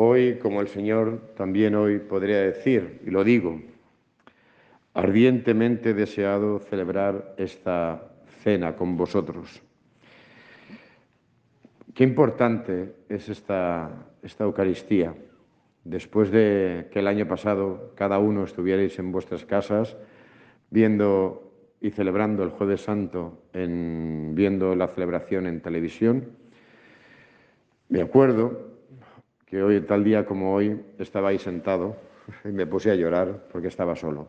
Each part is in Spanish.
Hoy, como el Señor también hoy podría decir, y lo digo, ardientemente deseado celebrar esta cena con vosotros. Qué importante es esta, esta Eucaristía. Después de que el año pasado cada uno estuvierais en vuestras casas viendo y celebrando el Jueves Santo, en, viendo la celebración en televisión, me acuerdo que hoy, tal día como hoy, estaba ahí sentado y me puse a llorar porque estaba solo.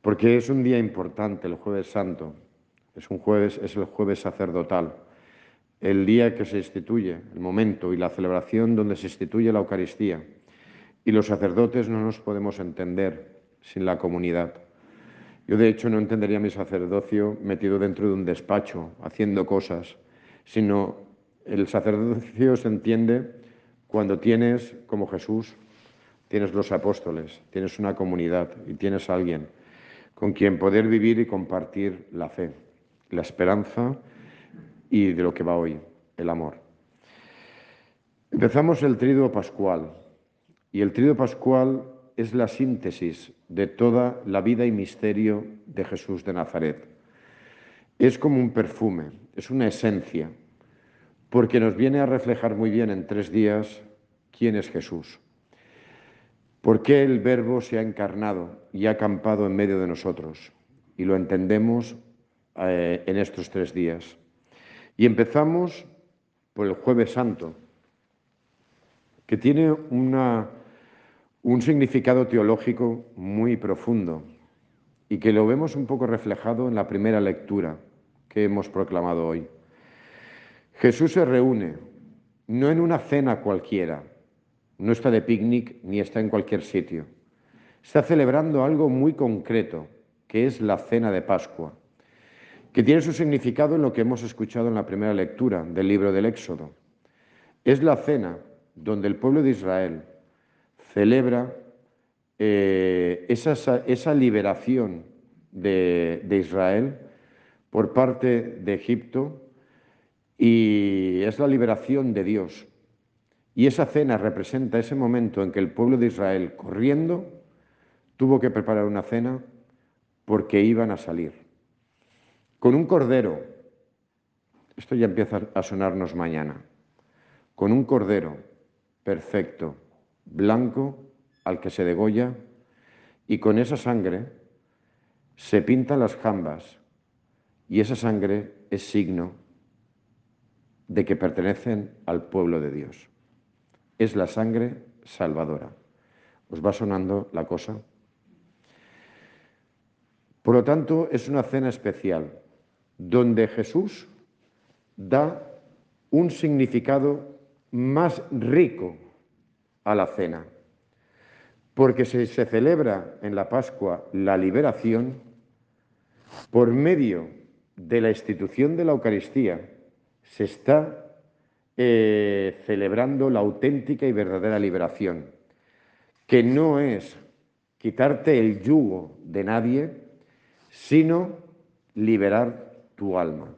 Porque es un día importante, el Jueves Santo, es un jueves, es el jueves sacerdotal, el día que se instituye, el momento y la celebración donde se instituye la Eucaristía. Y los sacerdotes no nos podemos entender sin la comunidad. Yo de hecho no entendería mi sacerdocio metido dentro de un despacho, haciendo cosas, sino el sacerdocio se entiende cuando tienes, como Jesús, tienes los apóstoles, tienes una comunidad y tienes a alguien con quien poder vivir y compartir la fe, la esperanza y de lo que va hoy, el amor. Empezamos el triduo pascual y el triduo pascual es la síntesis de toda la vida y misterio de Jesús de Nazaret. Es como un perfume, es una esencia, porque nos viene a reflejar muy bien en tres días quién es Jesús. ¿Por qué el Verbo se ha encarnado y ha acampado en medio de nosotros? Y lo entendemos eh, en estos tres días. Y empezamos por el jueves santo, que tiene un significado teológico muy profundo y que lo vemos un poco reflejado en la primera lectura que hemos proclamado hoy. Jesús se reúne, no en una cena cualquiera, no está de picnic ni está en cualquier sitio. Está celebrando algo muy concreto, que es la cena de Pascua, que tiene su significado en lo que hemos escuchado en la primera lectura del libro del Éxodo. Es la cena donde el pueblo de Israel celebra eh, esa, liberación de, de Israel por parte de Egipto y es la liberación de Dios y esa cena representa ese momento en que el pueblo de Israel, corriendo, tuvo que preparar una cena porque iban a salir. Con un cordero, esto ya empieza a sonarnos mañana, con un cordero perfecto, blanco, al que se degolla, y con esa sangre se pintan las jambas, y esa sangre es signo de que pertenecen al pueblo de Dios es la sangre salvadora. ¿Os va sonando la cosa? Por lo tanto, es una cena especial, donde Jesús da un significado más rico a la cena, porque se, se celebra en la Pascua la liberación por medio de la institución de la Eucaristía, se está eh, celebrando la auténtica y verdadera liberación, que no es quitarte el yugo de nadie, sino liberar tu alma.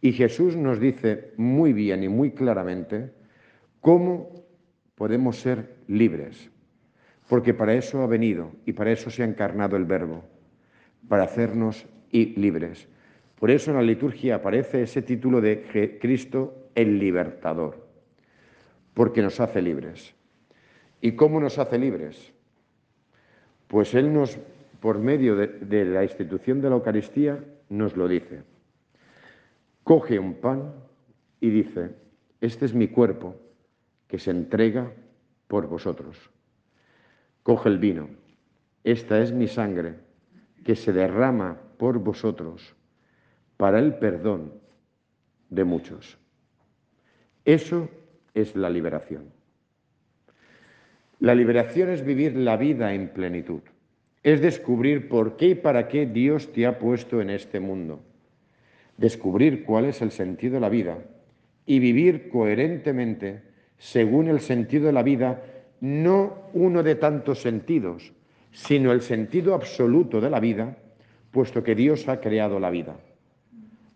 Y Jesús nos dice muy bien y muy claramente cómo podemos ser libres, porque para eso ha venido y para eso se ha encarnado el Verbo, para hacernos libres. Por eso en la liturgia aparece ese título de Cristo el libertador, porque nos hace libres. ¿Y cómo nos hace libres? Pues Él nos, por medio de, la institución de la Eucaristía, nos lo dice. Coge un pan y dice, este es mi cuerpo que se entrega por vosotros. Coge el vino, esta es mi sangre que se derrama por vosotros para el perdón de muchos. Eso es la liberación. La liberación es vivir la vida en plenitud, es descubrir por qué y para qué Dios te ha puesto en este mundo, descubrir cuál es el sentido de la vida y vivir coherentemente según el sentido de la vida, no uno de tantos sentidos, sino el sentido absoluto de la vida, puesto que Dios ha creado la vida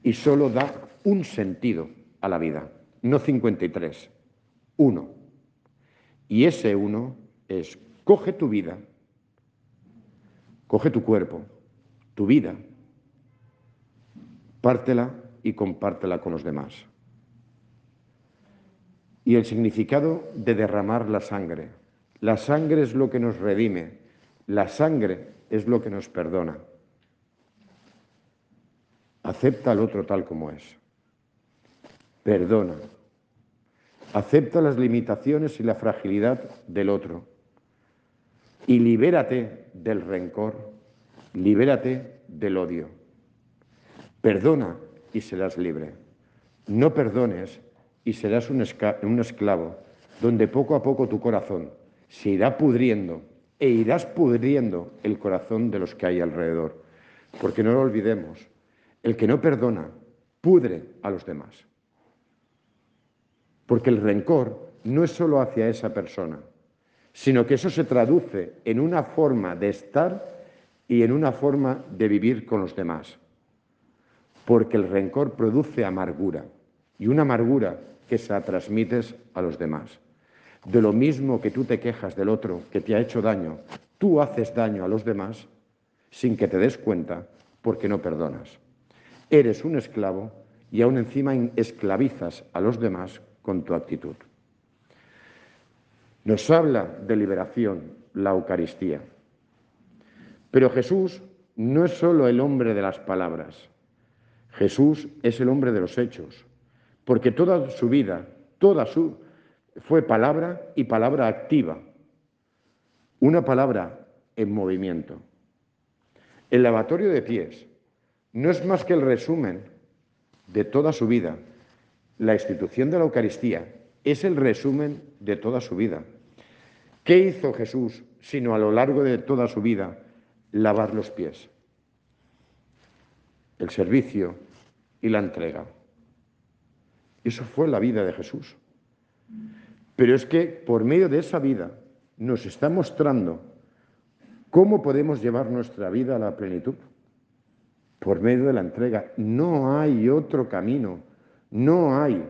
y solo da un sentido a la vida no 53, uno. Y ese uno es, coge tu vida, coge tu cuerpo, tu vida, pártela y compártela con los demás. Y el significado de derramar la sangre. La sangre es lo que nos redime, la sangre es lo que nos perdona. Acepta al otro tal como es. Perdona. Acepta las limitaciones y la fragilidad del otro. Y libérate del rencor, libérate del odio. Perdona y serás libre. No perdones y serás un, esclavo, donde poco a poco tu corazón se irá pudriendo e irás pudriendo el corazón de los que hay alrededor. Porque no lo olvidemos, el que no perdona pudre a los demás. Porque el rencor no es solo hacia esa persona, sino que eso se traduce en una forma de estar y en una forma de vivir con los demás porque el rencor produce amargura y una amargura que se la transmites a los demás. De lo mismo que tú te quejas del otro que te ha hecho daño, tú haces daño a los demás sin que te des cuenta porque no perdonas. Eres un esclavo y aún encima esclavizas a los demás con tu actitud. Nos habla de liberación la Eucaristía. Pero Jesús no es solo el hombre de las palabras, Jesús es el hombre de los hechos, porque toda su vida, toda su fue palabra y palabra activa, una palabra en movimiento. El lavatorio de pies no es más que el resumen de toda su vida. La institución de la Eucaristía es el resumen de toda su vida. ¿Qué hizo Jesús sino a lo largo de toda su vida lavar los pies? el servicio y la entrega. Eso fue la vida de Jesús. Pero es que por medio de esa vida nos está mostrando cómo podemos llevar nuestra vida a la plenitud. Por medio de la entrega. No hay otro camino. No hay.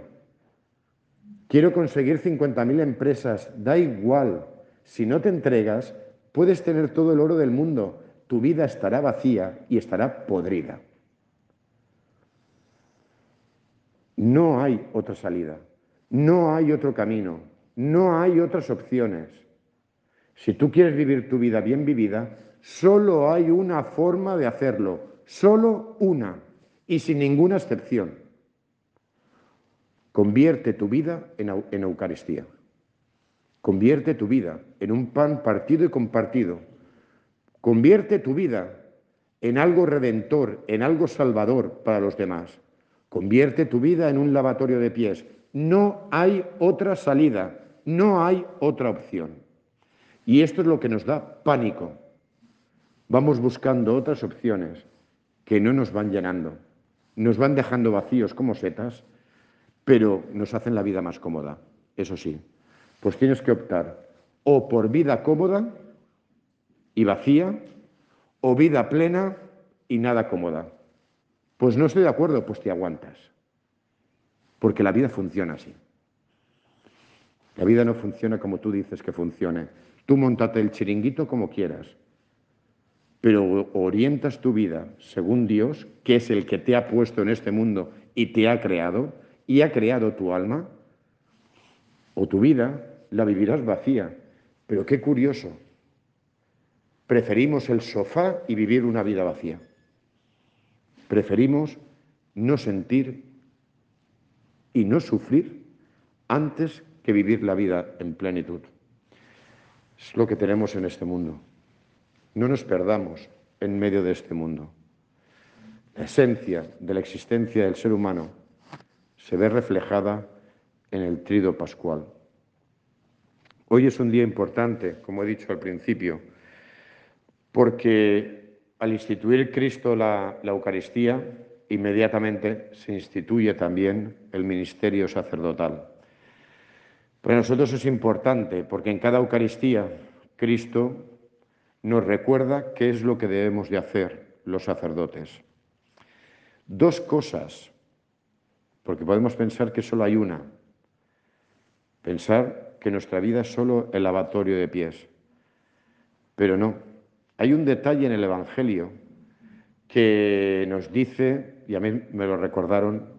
Quiero conseguir 50.000 empresas. Da igual. Si no te entregas, puedes tener todo el oro del mundo. Tu vida estará vacía y estará podrida. No hay otra salida, no hay otro camino, no hay otras opciones. Si tú quieres vivir tu vida bien vivida, solo hay una forma de hacerlo, solo una, y sin ninguna excepción. Convierte tu vida en, en Eucaristía. Convierte tu vida en un pan partido y compartido. Convierte tu vida en algo redentor, en algo salvador para los demás. Convierte tu vida en un lavatorio de pies. No hay otra salida, no hay otra opción. Y esto es lo que nos da pánico. Vamos buscando otras opciones que no nos van llenando, nos van dejando vacíos como setas, pero nos hacen la vida más cómoda, eso sí. Pues tienes que optar o por vida cómoda y vacía, o vida plena y nada cómoda. Pues no estoy de acuerdo, pues te aguantas. Porque la vida funciona así. La vida no funciona como tú dices que funcione. Tú montate el chiringuito como quieras, pero orientas tu vida según Dios, que es el que te ha puesto en este mundo y te ha creado, y ha creado tu alma, o tu vida, la vivirás vacía. Pero qué curioso. Preferimos el sofá y vivir una vida vacía. Preferimos no sentir y no sufrir antes que vivir la vida en plenitud. Es lo que tenemos en este mundo. No nos perdamos en medio de este mundo. La esencia de la existencia del ser humano se ve reflejada en el trido pascual. Hoy es un día importante, como he dicho al principio, porque al instituir Cristo la, Eucaristía, inmediatamente se instituye también el ministerio sacerdotal. Para nosotros es importante porque en cada Eucaristía Cristo nos recuerda qué es lo que debemos de hacer los sacerdotes. Dos cosas, porque podemos pensar que solo hay una. Pensar que nuestra vida es solo el lavatorio de pies. Pero no. Hay un detalle en el Evangelio que nos dice, y a mí me lo recordaron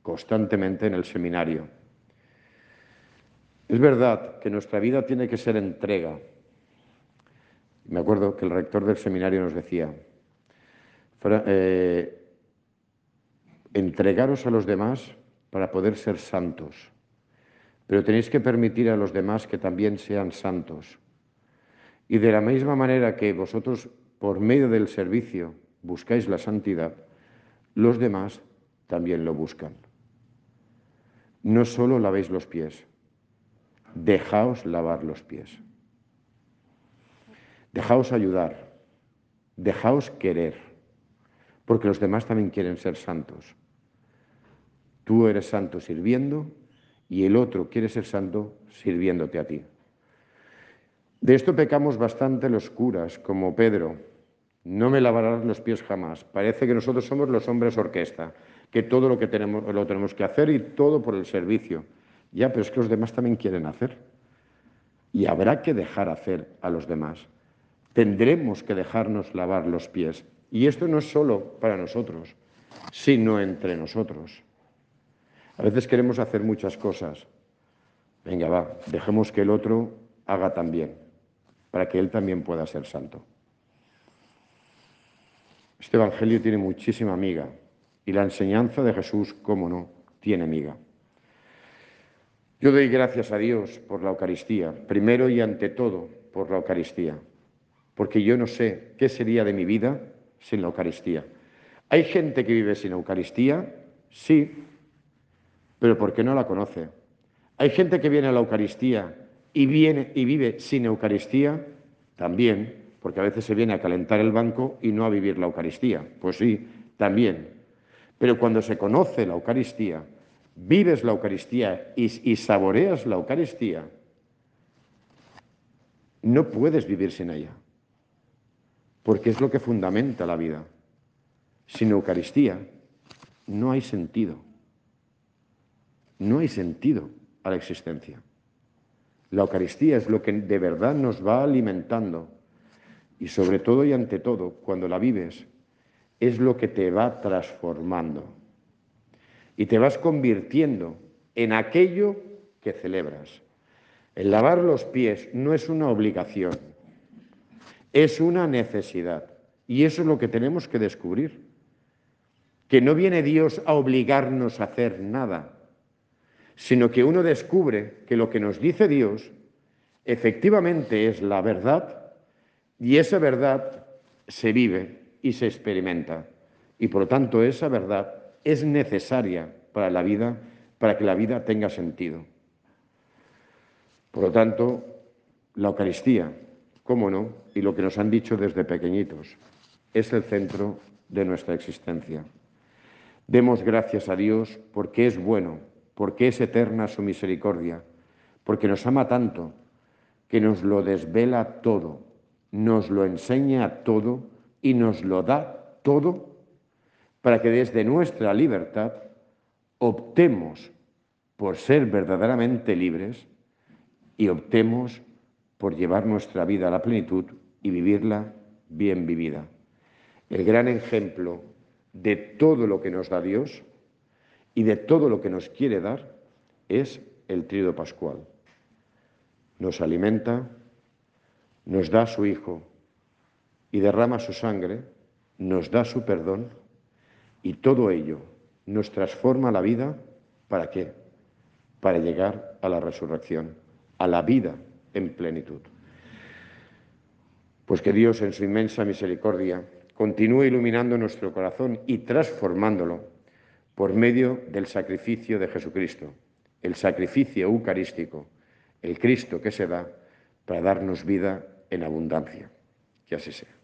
constantemente en el seminario, es verdad que nuestra vida tiene que ser entrega. Me acuerdo que el rector del seminario nos decía, eh, entregaros a los demás para poder ser santos, pero tenéis que permitir a los demás que también sean santos. Y de la misma manera que vosotros, por medio del servicio, buscáis la santidad, los demás también lo buscan. No solo lavéis los pies, dejaos lavar los pies. Dejaos ayudar, dejaos querer, porque los demás también quieren ser santos. Tú eres santo sirviendo y el otro quiere ser santo sirviéndote a ti. De esto pecamos bastante los curas, como Pedro. No me lavarás los pies jamás. Parece que nosotros somos los hombres orquesta, que todo lo que tenemos lo tenemos que hacer y todo por el servicio. Ya, pero es que los demás también quieren hacer. Y habrá que dejar hacer a los demás. Tendremos que dejarnos lavar los pies. Y esto no es solo para nosotros, sino entre nosotros. A veces queremos hacer muchas cosas. Venga, va, dejemos que el otro haga también, para que él también pueda ser santo. Este Evangelio tiene muchísima amiga y la enseñanza de Jesús, cómo no, tiene amiga. Yo doy gracias a Dios por la Eucaristía, primero y ante todo por la Eucaristía, porque yo no sé qué sería de mi vida sin la Eucaristía. ¿Hay gente que vive sin Eucaristía? Sí, pero porque no la conoce. Hay gente que viene a la Eucaristía y, viene, y vive sin Eucaristía, también, porque a veces se viene a calentar el banco y no a vivir la Eucaristía. Pues sí, también. Pero cuando se conoce la Eucaristía, vives la Eucaristía y, y saboreas la Eucaristía, no puedes vivir sin ella, porque es lo que fundamenta la vida. Sin Eucaristía no hay sentido. No hay sentido a la existencia. La Eucaristía es lo que de verdad nos va alimentando y sobre todo y ante todo, cuando la vives, es lo que te va transformando y te vas convirtiendo en aquello que celebras. El lavar los pies no es una obligación, es una necesidad. Y eso es lo que tenemos que descubrir. Que no viene Dios a obligarnos a hacer nada, sino que uno descubre que lo que nos dice Dios efectivamente es la verdad y esa verdad se vive y se experimenta. Y por lo tanto esa verdad es necesaria para la vida, para que la vida tenga sentido. Por lo tanto, la Eucaristía, cómo no, y lo que nos han dicho desde pequeñitos, es el centro de nuestra existencia. Demos gracias a Dios porque es bueno porque es eterna su misericordia, porque nos ama tanto, que nos lo desvela todo, nos lo enseña todo y nos lo da todo para que desde nuestra libertad optemos por ser verdaderamente libres y optemos por llevar nuestra vida a la plenitud y vivirla bien vivida. El gran ejemplo de todo lo que nos da Dios y de todo lo que nos quiere dar es el tríodo pascual. Nos alimenta, nos da su Hijo y derrama su sangre, nos da su perdón y todo ello nos transforma la vida ¿para qué? Para llegar a la resurrección, a la vida en plenitud. Pues que Dios en su inmensa misericordia continúe iluminando nuestro corazón y transformándolo por medio del sacrificio de Jesucristo, el sacrificio eucarístico, el Cristo que se da para darnos vida en abundancia. Que así sea.